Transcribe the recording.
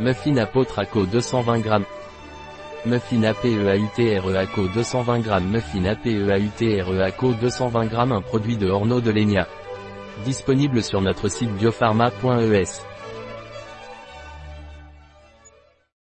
Muffin apôtre ACO 220 g. Muffin APEAUTRE ACO 220 g. Muffin APEAUTRE ACO 220 g. Un produit de Orno de Lénia. Disponible sur notre site biopharma.es.